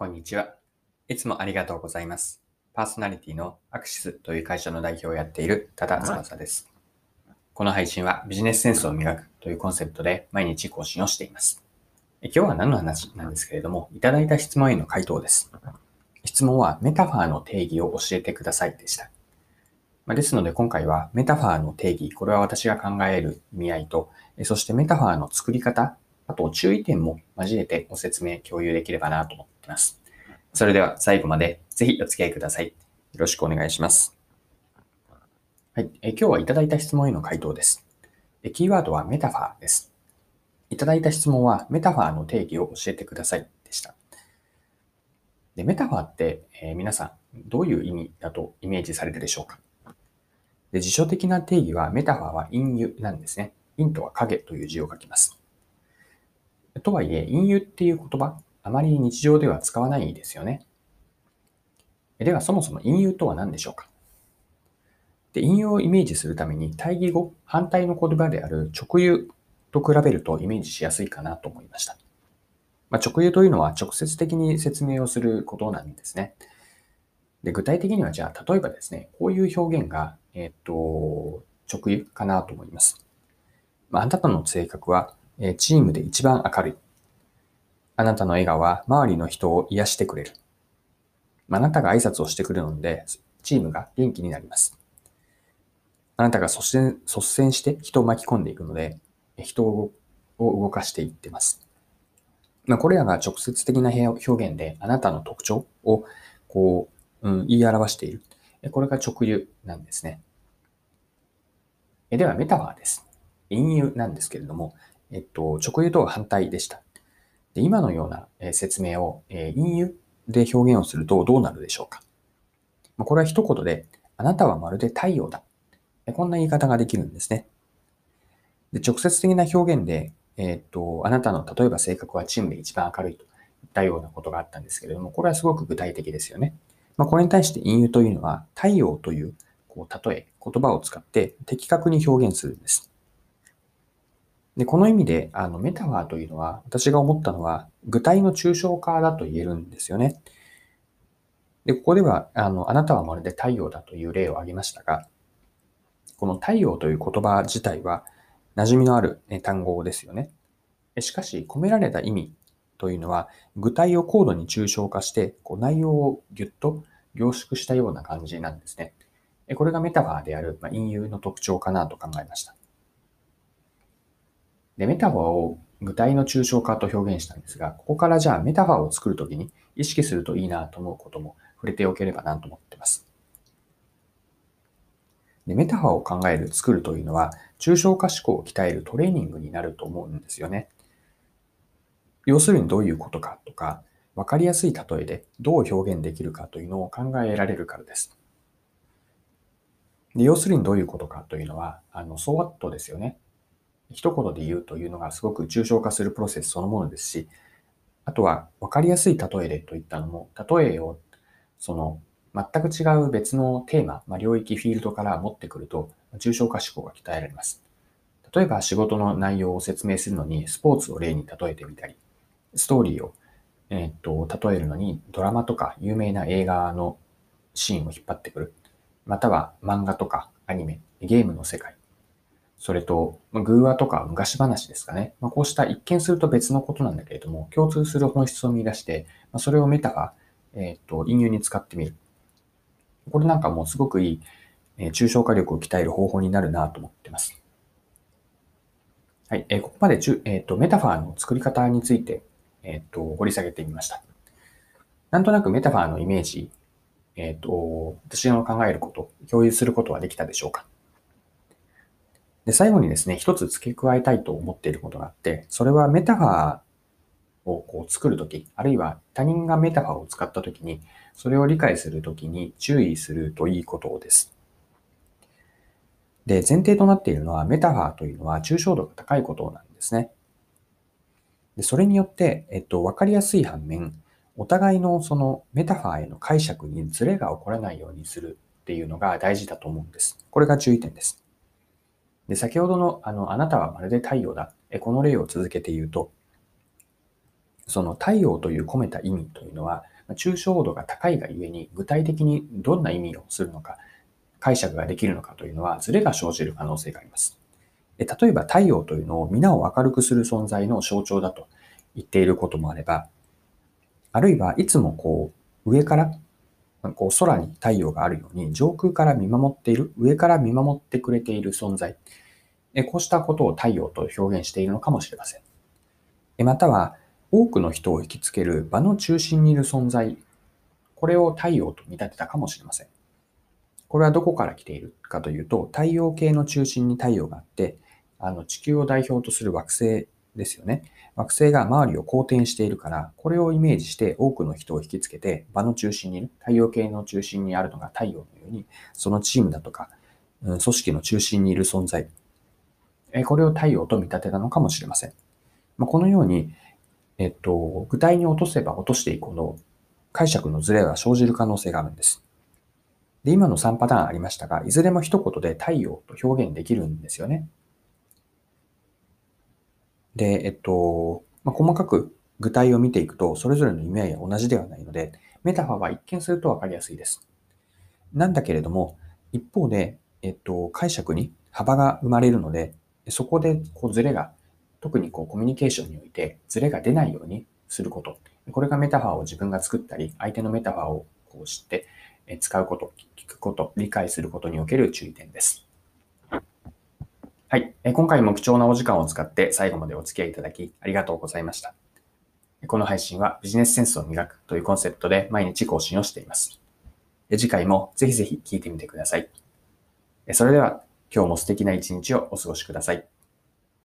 こんにちは。いつもありがとうございます。パーソナリティのアクシスという会社の代表をやっている多田翼です。この配信はビジネスセンスを磨くというコンセプトで毎日更新をしています。今日は何の話なんですけれども、いただいた質問への回答です。質問はメタファーの定義を教えてくださいでした。まですので今回はメタファーの定義、これは私が考える意味合いと、そしてメタファーの作り方、あと注意点も交えてご説明共有できればなと思っています。それでは最後までぜひお付き合いください。よろしくお願いします。はい。え今日はいただいた質問への回答です。えキーワードはメタファーです。いただいた質問はメタファーの定義を教えてくださいでした。でメタファーって、えー皆さんどういう意味だとイメージされるでしょうか？で辞書的な定義はメタファーは隠喩なんですね。陰とは影という字を書きます。とはいえ、隠喩っていう言葉、あまり日常では使わないですよね。では、そもそも隠喩とは何でしょうか？で隠喩をイメージするために、対義語、反対の言葉である直喩と比べるとイメージしやすいかなと思いました。まあ、直喩というのは直接的に説明をすることなんですね。で具体的には、じゃあ、例えばですね、こういう表現が、えっと、直喩かなと思います。まあ、あなたの性格は、えチームで一番明るい。あなたの笑顔は周りの人を癒してくれる。あなたが挨拶をしてくれるので、チームが元気になります。あなたが率先率先して人を巻き込んでいくので、人を動かしていってます。まあ、これらが直接的な表現で、あなたの特徴をこう、うん、言い表している。これが直喩なんですね。では、メタファーです。隠喩なんですけれども、えっと、直喩とは反対でした。で今のようなえ説明をえー隠喩で表現をするとどうなるでしょうかまこれは一言で、あなたはまるで太陽だ。こんな言い方ができるんですね。で直接的な表現で、えーっと、あなたの例えば性格はチームで一番明るいといったようなことがあったんですけれども、これはすごく具体的ですよね。まあ、これに対して隠喩というのは、太陽というこう例え、言葉を使って的確に表現するんです。で、この意味で、あの、メタファーというのは、私が思ったのは、具体の抽象化だと言えるんですよね。で、ここでは、あの、あなたはまるで太陽だという例を挙げましたが、この太陽という言葉自体は、馴染みのある単語ですよね。しかし、込められた意味というのは、具体を高度に抽象化して、こう内容をぎゅっと凝縮したような感じなんですね。これがメタファーである、まあ、隠喩の特徴かなと考えました。で、メタファーを具体の抽象化と表現したんですが、ここからじゃあメタファーを作るときに意識するといいなと思うことも触れておければなと思っています。でメタファーを考える、作るというのは、抽象化思考を鍛えるトレーニングになると思うんですよね。要するにどういうことかとか、わかりやすい例えでどう表現できるかというのを考えられるからです。で要するにどういうことかというのは、あの、so what ですよね。一言で言うというのがすごく抽象化するプロセスそのものですし、あとは分かりやすい例えでといったのも、例えをその全く違う別のテーマ、まあ、領域、フィールドから持ってくると、抽象化思考が鍛えられます。例えば仕事の内容を説明するのに、スポーツを例に例えてみたり、ストーリーを、えーっと例えるのに、ドラマとか有名な映画のシーンを引っ張ってくる。または漫画とかアニメ、ゲームの世界、それと、まあ偶話とか昔話ですかね。まあ、こうした一見すると別のことなんだけれども、共通する本質を見出して、まあ、それをメタが、えっ、と、隠喩に使ってみる。これなんかもうすごくいい、えー抽象化力を鍛える方法になるなと思ってます。はい。えーここまで、えっ、と、メタファーの作り方について、えっ、と、掘り下げてみました。なんとなくメタファーのイメージ、えっ、と、私の考えること、共有することはできたでしょうかで、最後にですね、一つ付け加えたいと思っていることがあって、それはメタファーをこう作るとき、あるいは他人がメタファーを使ったときに、それを理解するときに注意するといいことです。で、前提となっているのは、メタファーというのは抽象度が高いことなんですね。でそれによって、えっと、わかりやすい反面、お互いのそのメタファーへの解釈にズレが起こらないようにするっていうのが大事だと思うんです。これが注意点です。で、先ほどの、あの、あなたはまるで太陽だ。えこの例を続けて言うと、その太陽という込めた意味というのは、抽象度が高いがゆえに具体的にどんな意味をするのか、解釈ができるのかというのはズレが生じる可能性があります。例えば太陽というのを皆を明るくする存在の象徴だと言っていることもあれば、あるいはいつもこう上からこう空に太陽があるように上空から見守っている、上から見守ってくれている存在、こうしたことを太陽と表現しているのかもしれません。または多くの人を引きつける場の中心にいる存在、これを太陽と見立てたかもしれません。これはどこから来ているかというと、太陽系の中心に太陽があって、あの地球を代表とする惑星ですよね。惑星が周りを公転しているから、これをイメージして多くの人を引きつけて、場の中心にいる、太陽系の中心にあるのが太陽のように、そのチームだとか、組織の中心にいる存在、これを太陽と見立てたのかもしれません。このように、えっと、具体に落とせば落としていくほど解釈のズレが生じる可能性があるんです。で、今の3パターンありましたが、いずれも一言で太陽と表現できるんですよね。で、えっと、まあ、細かく具体を見ていくと、それぞれの意味合いは同じではないので、メタファーは一見するとわかりやすいです。なんだけれども、一方で、えっと、解釈に幅が生まれるので、そこでこうズレが特にこうコミュニケーションにおいてズレが出ないようにすること。これがメタファーを自分が作ったり、相手のメタファーをこう知って使うこと、聞くこと、理解することにおける注意点です。はい。今回も貴重なお時間を使って最後までお付き合いいただきありがとうございました。この配信はビジネスセンスを磨くというコンセプトで毎日更新をしています。次回もぜひぜひ聞いてみてください。それでは今日も素敵な一日をお過ごしください。